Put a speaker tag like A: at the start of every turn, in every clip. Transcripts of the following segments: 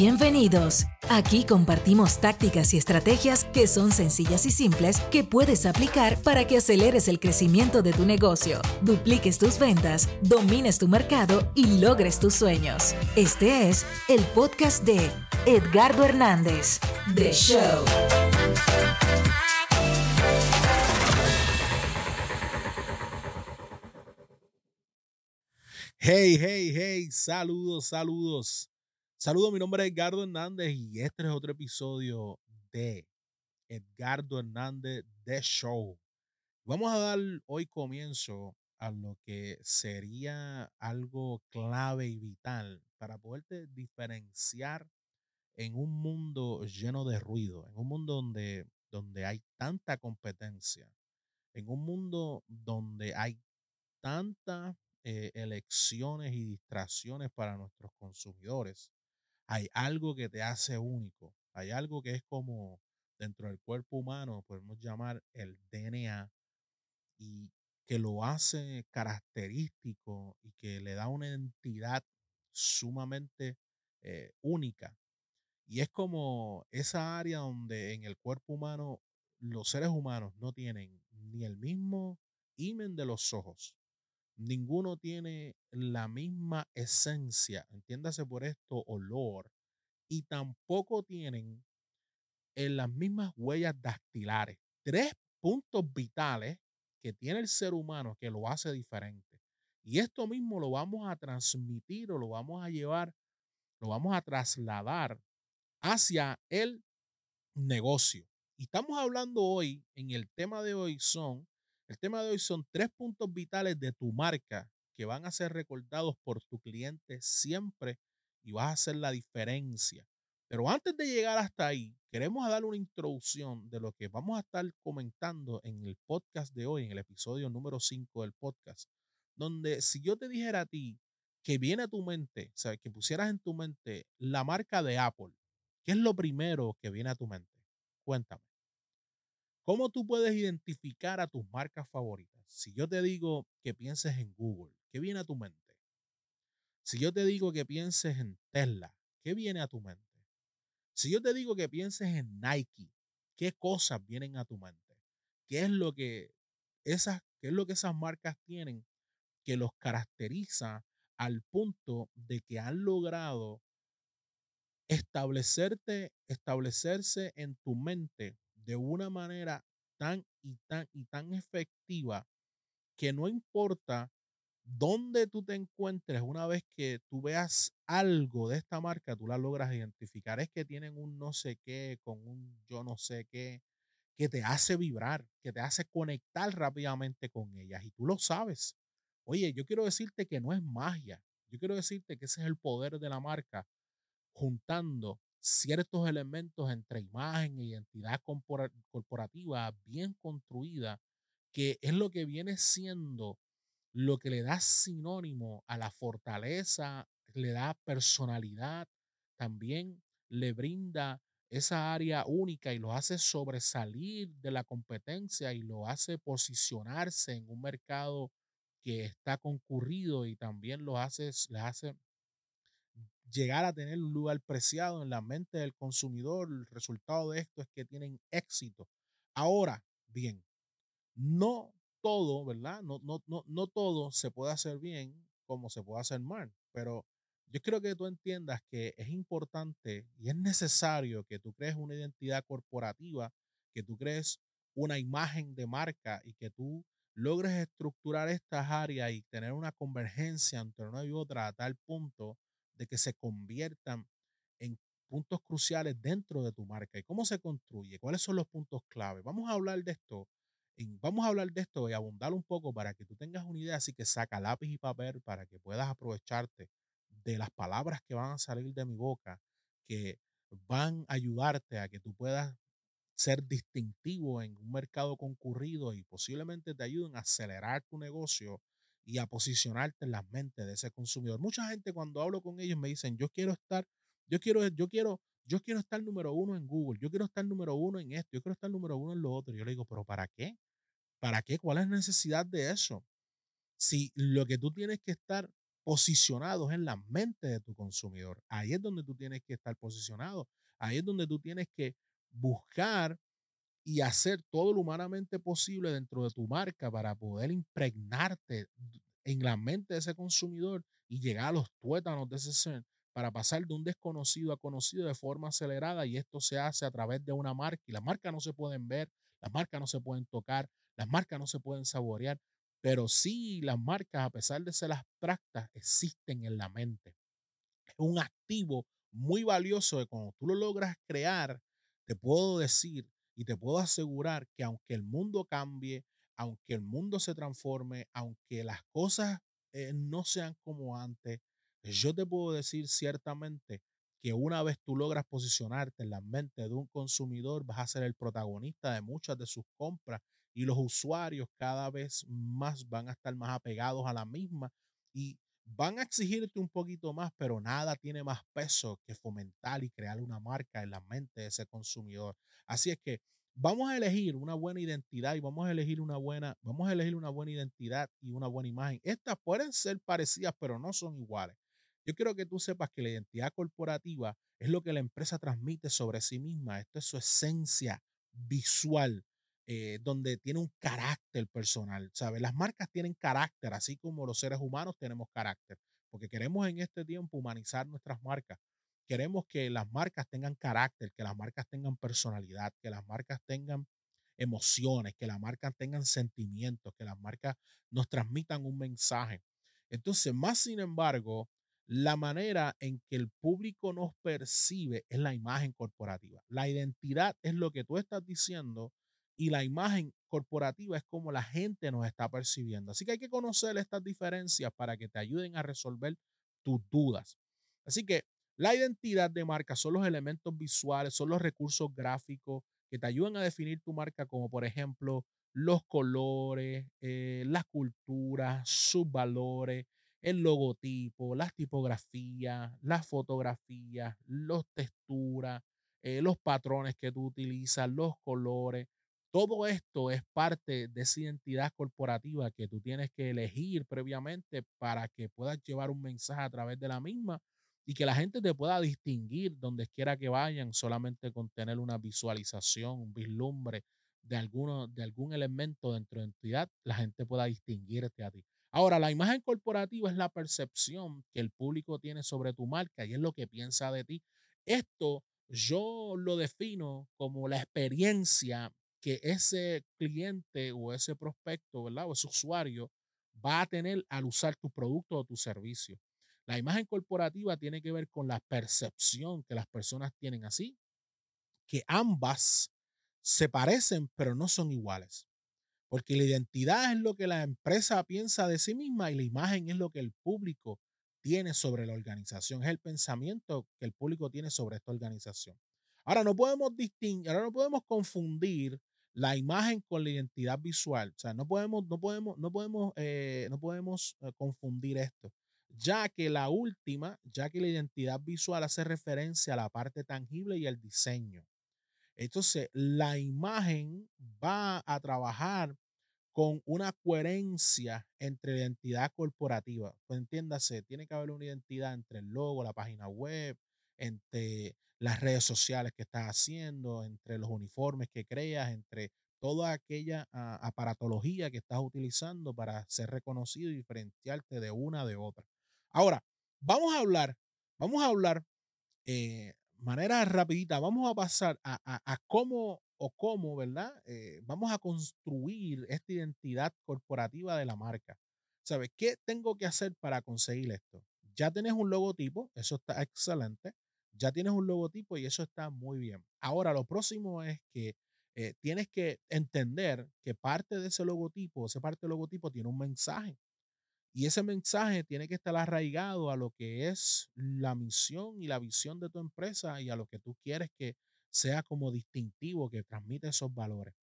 A: Bienvenidos. Aquí compartimos tácticas y estrategias que son sencillas y simples que puedes aplicar para que aceleres el crecimiento de tu negocio, dupliques tus ventas, domines tu mercado y logres tus sueños. Este es el podcast de Edgardo Hernández, The Show.
B: Hey, hey, hey, saludos, saludos. Saludos, mi nombre es Edgardo Hernández y este es otro episodio de Edgardo Hernández The Show. Vamos a dar hoy comienzo a lo que sería algo clave y vital para poderte diferenciar en un mundo lleno de ruido, en un mundo donde, donde hay tanta competencia, en un mundo donde hay tantas eh, elecciones y distracciones para nuestros consumidores hay algo que te hace único, hay algo que es como dentro del cuerpo humano, podemos llamar el DNA, y que lo hace característico y que le da una identidad sumamente eh, única. Y es como esa área donde en el cuerpo humano los seres humanos no tienen ni el mismo imen de los ojos, ninguno tiene la misma esencia, entiéndase por esto, olor, y tampoco tienen en las mismas huellas dactilares. Tres puntos vitales que tiene el ser humano que lo hace diferente. Y esto mismo lo vamos a transmitir o lo vamos a llevar, lo vamos a trasladar hacia el negocio. Y estamos hablando hoy, en el tema de hoy son el tema de hoy son tres puntos vitales de tu marca que van a ser recordados por tu cliente siempre y vas a hacer la diferencia. Pero antes de llegar hasta ahí, queremos dar una introducción de lo que vamos a estar comentando en el podcast de hoy, en el episodio número 5 del podcast, donde si yo te dijera a ti que viene a tu mente, o sea, que pusieras en tu mente la marca de Apple, ¿qué es lo primero que viene a tu mente? Cuéntame. ¿Cómo tú puedes identificar a tus marcas favoritas? Si yo te digo que pienses en Google, ¿qué viene a tu mente? Si yo te digo que pienses en Tesla, ¿qué viene a tu mente? Si yo te digo que pienses en Nike, ¿qué cosas vienen a tu mente? ¿Qué es lo que esas, qué es lo que esas marcas tienen que los caracteriza al punto de que han logrado establecerte, establecerse en tu mente de una manera tan y tan y tan efectiva que no importa dónde tú te encuentres, una vez que tú veas algo de esta marca, tú la logras identificar. Es que tienen un no sé qué con un yo no sé qué que te hace vibrar, que te hace conectar rápidamente con ellas y tú lo sabes. Oye, yo quiero decirte que no es magia. Yo quiero decirte que ese es el poder de la marca juntando ciertos elementos entre imagen e identidad corporativa bien construida, que es lo que viene siendo lo que le da sinónimo a la fortaleza, le da personalidad, también le brinda esa área única y lo hace sobresalir de la competencia y lo hace posicionarse en un mercado que está concurrido y también lo hace, le hace llegar a tener un lugar preciado en la mente del consumidor. El resultado de esto es que tienen éxito. Ahora, bien, no todo, ¿verdad? No, no, no, no todo se puede hacer bien como se puede hacer mal, pero yo quiero que tú entiendas que es importante y es necesario que tú crees una identidad corporativa, que tú crees una imagen de marca y que tú logres estructurar estas áreas y tener una convergencia entre una y otra a tal punto de que se conviertan en puntos cruciales dentro de tu marca. ¿Y cómo se construye? ¿Cuáles son los puntos clave? Vamos a hablar de esto. vamos a hablar de esto y abundar un poco para que tú tengas una idea. Así que saca lápiz y papel para que puedas aprovecharte de las palabras que van a salir de mi boca, que van a ayudarte a que tú puedas ser distintivo en un mercado concurrido y posiblemente te ayuden a acelerar tu negocio y a posicionarte en las mentes de ese consumidor. Mucha gente cuando hablo con ellos me dicen, yo quiero estar, yo quiero, yo quiero, yo quiero estar número uno en Google, yo quiero estar número uno en esto, yo quiero estar número uno en lo otro. Yo le digo, pero ¿para qué? ¿Para qué? ¿Cuál es la necesidad de eso? Si lo que tú tienes que estar posicionados en la mente de tu consumidor. Ahí es donde tú tienes que estar posicionado. Ahí es donde tú tienes que buscar y hacer todo lo humanamente posible dentro de tu marca para poder impregnarte en la mente de ese consumidor y llegar a los tuétanos de ese ser para pasar de un desconocido a conocido de forma acelerada y esto se hace a través de una marca y las marcas no se pueden ver, las marcas no se pueden tocar, las marcas no se pueden saborear, pero sí las marcas a pesar de ser abstractas existen en la mente. Es un activo muy valioso de cuando tú lo logras crear, te puedo decir y te puedo asegurar que aunque el mundo cambie, aunque el mundo se transforme, aunque las cosas eh, no sean como antes, yo te puedo decir ciertamente que una vez tú logras posicionarte en la mente de un consumidor, vas a ser el protagonista de muchas de sus compras y los usuarios cada vez más van a estar más apegados a la misma y van a exigirte un poquito más, pero nada tiene más peso que fomentar y crear una marca en la mente de ese consumidor. Así es que vamos a elegir una buena identidad y vamos a elegir una buena, vamos a elegir una buena identidad y una buena imagen. Estas pueden ser parecidas, pero no son iguales. Yo quiero que tú sepas que la identidad corporativa es lo que la empresa transmite sobre sí misma. Esto es su esencia visual. Eh, donde tiene un carácter personal, ¿sabes? Las marcas tienen carácter, así como los seres humanos tenemos carácter, porque queremos en este tiempo humanizar nuestras marcas. Queremos que las marcas tengan carácter, que las marcas tengan personalidad, que las marcas tengan emociones, que las marcas tengan sentimientos, que las marcas nos transmitan un mensaje. Entonces, más sin embargo, la manera en que el público nos percibe es la imagen corporativa. La identidad es lo que tú estás diciendo y la imagen corporativa es como la gente nos está percibiendo. Así que hay que conocer estas diferencias para que te ayuden a resolver tus dudas. Así que la identidad de marca son los elementos visuales, son los recursos gráficos que te ayudan a definir tu marca, como por ejemplo los colores, eh, las culturas, sus valores, el logotipo, las tipografías, las fotografías, las texturas, eh, los patrones que tú utilizas, los colores. Todo esto es parte de esa identidad corporativa que tú tienes que elegir previamente para que puedas llevar un mensaje a través de la misma y que la gente te pueda distinguir donde quiera que vayan solamente con tener una visualización, un vislumbre de, alguno, de algún elemento dentro de la entidad, la gente pueda distinguirte a ti. Ahora, la imagen corporativa es la percepción que el público tiene sobre tu marca y es lo que piensa de ti. Esto yo lo defino como la experiencia que ese cliente o ese prospecto, ¿verdad? O ese usuario va a tener al usar tu producto o tu servicio. La imagen corporativa tiene que ver con la percepción que las personas tienen así, que ambas se parecen pero no son iguales. Porque la identidad es lo que la empresa piensa de sí misma y la imagen es lo que el público tiene sobre la organización, es el pensamiento que el público tiene sobre esta organización. Ahora no podemos distinguir, ahora no podemos confundir la imagen con la identidad visual. O sea, no podemos, no podemos, no podemos, eh, no podemos eh, confundir esto, ya que la última, ya que la identidad visual hace referencia a la parte tangible y al diseño. Entonces, la imagen va a trabajar con una coherencia entre la identidad corporativa. Pues entiéndase, tiene que haber una identidad entre el logo, la página web, entre las redes sociales que estás haciendo, entre los uniformes que creas, entre toda aquella ah, aparatología que estás utilizando para ser reconocido y diferenciarte de una de otra. Ahora, vamos a hablar, vamos a hablar, eh, manera rapidita, vamos a pasar a, cómo o cómo, ¿verdad? Eh, vamos a construir esta identidad corporativa de la marca. ¿Sabes qué tengo que hacer para conseguir esto? Ya tienes un logotipo, eso está excelente ya tienes un logotipo y eso está muy bien. Ahora, lo próximo es que eh, tienes que entender que parte de ese logotipo, ese parte del logotipo tiene un mensaje. Y ese mensaje tiene que estar arraigado a lo que es la misión y la visión de tu empresa y a lo que tú quieres que sea como distintivo, que transmite esos valores.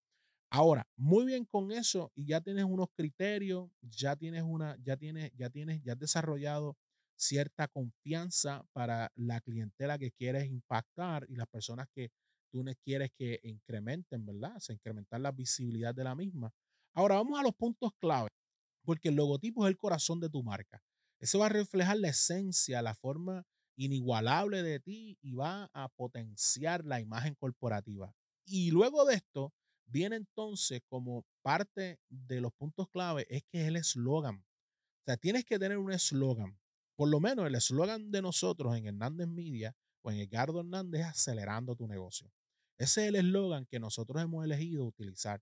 B: Ahora, muy bien con eso y ya tienes unos criterios, ya tienes una, ya tienes, ya tienes, ya has desarrollado cierta confianza para la clientela que quieres impactar y las personas que tú quieres que incrementen, ¿verdad? O sea, incrementar la visibilidad de la misma. Ahora vamos a los puntos clave, porque el logotipo es el corazón de tu marca. Eso va a reflejar la esencia, la forma inigualable de ti y va a potenciar la imagen corporativa. Y luego de esto, viene entonces como parte de los puntos clave, es que es el eslogan. O sea, tienes que tener un eslogan. Por lo menos el eslogan de nosotros en Hernández Media o en Edgardo Hernández es acelerando tu negocio. Ese es el eslogan que nosotros hemos elegido utilizar.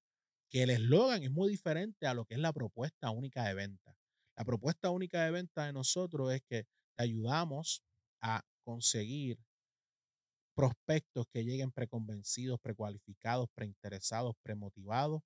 B: Que el eslogan es muy diferente a lo que es la propuesta única de venta. La propuesta única de venta de nosotros es que te ayudamos a conseguir prospectos que lleguen preconvencidos, precualificados, preinteresados, premotivados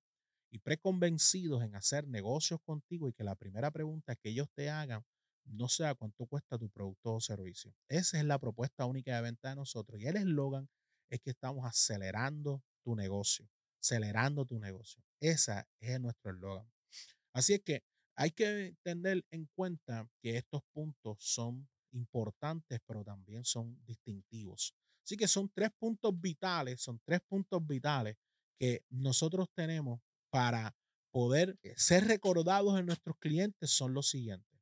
B: y preconvencidos en hacer negocios contigo y que la primera pregunta que ellos te hagan no sea cuánto cuesta tu producto o servicio. Esa es la propuesta única de venta de nosotros y el eslogan es que estamos acelerando tu negocio, acelerando tu negocio. Esa es nuestro eslogan. Así es que hay que tener en cuenta que estos puntos son importantes, pero también son distintivos. Así que son tres puntos vitales, son tres puntos vitales que nosotros tenemos para poder eh, ser recordados en nuestros clientes son los siguientes.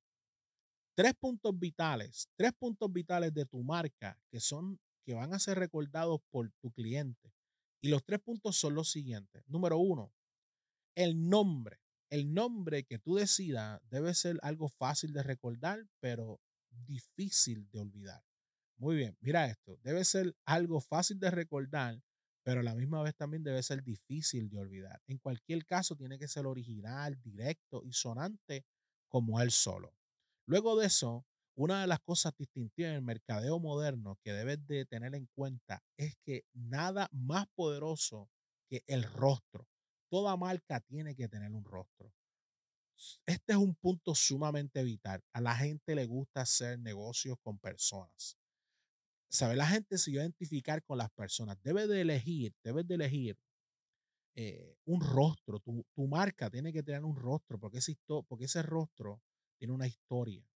B: Tres puntos vitales, tres puntos vitales de tu marca que son que van a ser recordados por tu cliente. Y los tres puntos son los siguientes. Número uno, el nombre. El nombre que tú decidas debe ser algo fácil de recordar, pero difícil de olvidar. Muy bien, mira esto, debe ser algo fácil de recordar, pero a la misma vez también debe ser difícil de olvidar. En cualquier caso, tiene que ser original, directo y sonante como él solo. Luego de eso, una de las cosas distintivas en el mercadeo moderno que debes de tener en cuenta es que nada más poderoso que el rostro. Toda marca tiene que tener un rostro. Este es un punto sumamente vital. A la gente le gusta hacer negocios con personas. Sabe la gente se identificar con las personas. Debe de elegir, debes de elegir eh, un rostro. Tu, tu, marca tiene que tener un rostro porque ese, porque ese rostro tiene una historia.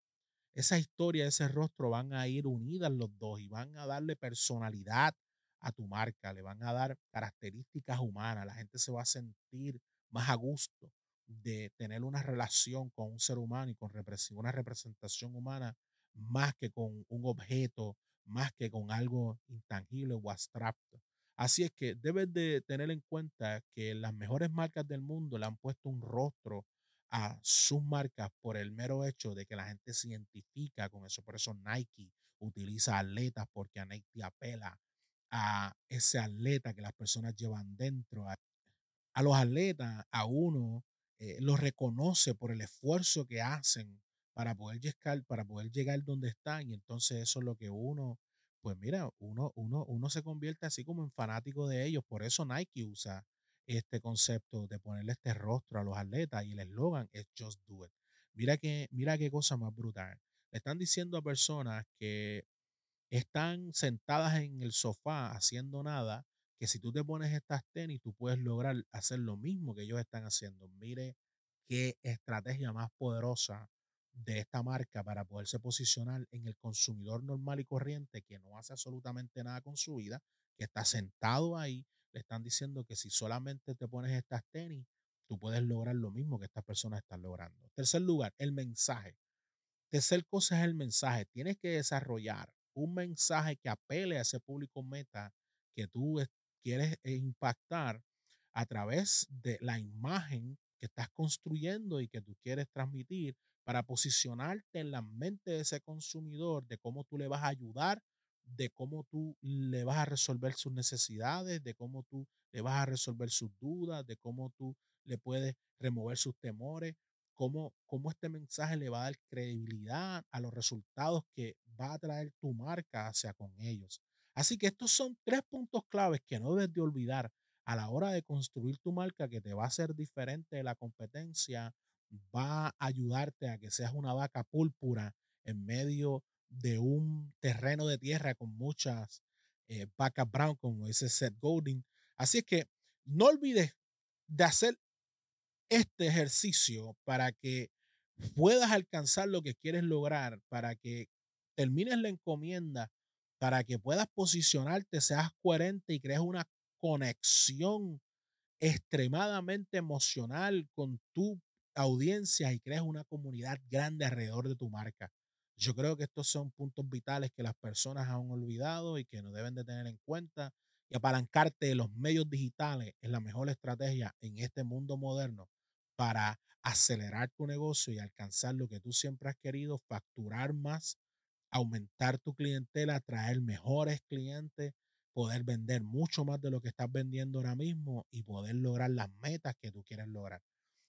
B: Esa historia, ese rostro van a ir unidas los dos y van a darle personalidad a tu marca, le van a dar características humanas. La gente se va a sentir más a gusto de tener una relación con un ser humano y con una representación humana más que con un objeto, más que con algo intangible o abstracto. Así es que debes de tener en cuenta que las mejores marcas del mundo le han puesto un rostro a sus marcas por el mero hecho de que la gente se identifica con eso. Por eso Nike utiliza atletas porque a Nike apela a ese atleta que las personas llevan dentro. A, a los atletas, a uno eh, los reconoce por el esfuerzo que hacen para poder llegar, para poder llegar donde están. Y entonces eso es lo que uno, pues mira, uno, uno, uno se convierte así como en fanático de ellos. Por eso Nike usa este concepto de ponerle este rostro a los atletas y el eslogan es Just Do It. Mira que, mira qué cosa más brutal. Le están diciendo a personas que están sentadas en el sofá haciendo nada que si tú te pones estas tenis, tú puedes lograr hacer lo mismo que ellos están haciendo. Mire qué estrategia más poderosa de esta marca para poderse posicionar en el consumidor normal y corriente que no hace absolutamente nada con su vida, que está sentado ahí, le están diciendo que si solamente te pones estas tenis, tú puedes lograr lo mismo que estas personas están logrando. Tercer lugar, el mensaje. Tercer cosa es el mensaje. Tienes que desarrollar un mensaje que apele a ese público meta que tú quieres eh, impactar a través de la imagen que estás construyendo y que tú quieres transmitir para posicionarte en la mente de ese consumidor, de cómo tú le vas a ayudar, de cómo tú le vas a resolver sus necesidades, de cómo tú le vas a resolver sus dudas, de cómo tú le puedes remover sus temores, cómo, cómo este mensaje le va a dar credibilidad a los resultados que va a traer tu marca hacia con ellos. Así que estos son tres puntos claves que no debes de olvidar a la hora de construir tu marca que te va a hacer diferente de la competencia, va a ayudarte a que seas una vaca púrpura en medio de un terreno de tierra con muchas eh, vacas brown, como dice Seth Godin. Así es que no olvides de hacer este ejercicio para que puedas alcanzar lo que quieres lograr, para que termines la encomienda para que puedas posicionarte, seas coherente y crees una conexión extremadamente emocional con tu audiencia y crees una comunidad grande alrededor de tu marca. Yo creo que estos son puntos vitales que las personas han olvidado y que no deben de tener en cuenta. Y apalancarte de los medios digitales es la mejor estrategia en este mundo moderno para acelerar tu negocio y alcanzar lo que tú siempre has querido, facturar más, aumentar tu clientela, atraer mejores clientes, poder vender mucho más de lo que estás vendiendo ahora mismo y poder lograr las metas que tú quieres lograr.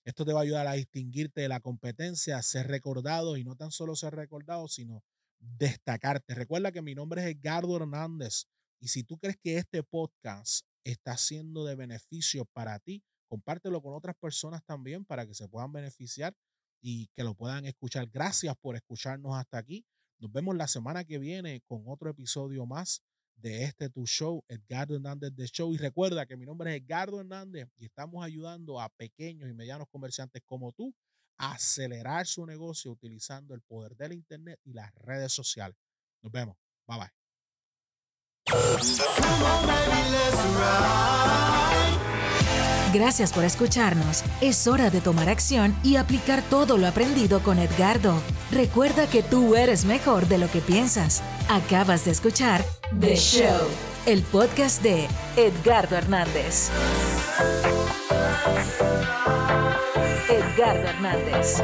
B: Esto te va a ayudar a distinguirte de la competencia, ser recordado y no tan solo ser recordado, sino destacarte. Recuerda que mi nombre es Edgardo Hernández y si tú crees que este podcast está siendo de beneficio para ti, compártelo con otras personas también para que se puedan beneficiar y que lo puedan escuchar. Gracias por escucharnos hasta aquí. Nos vemos la semana que viene con otro episodio más de este tu show, Edgardo Hernández de Show. Y recuerda que mi nombre es Edgardo Hernández y estamos ayudando a pequeños y medianos comerciantes como tú a acelerar su negocio utilizando el poder del Internet y las redes sociales. Nos vemos. Bye bye.
A: Gracias por escucharnos. Es hora de tomar acción y aplicar todo lo aprendido con Edgardo. Recuerda que tú eres mejor de lo que piensas. Acabas de escuchar The Show, el podcast de Edgardo Hernández. Edgardo Hernández.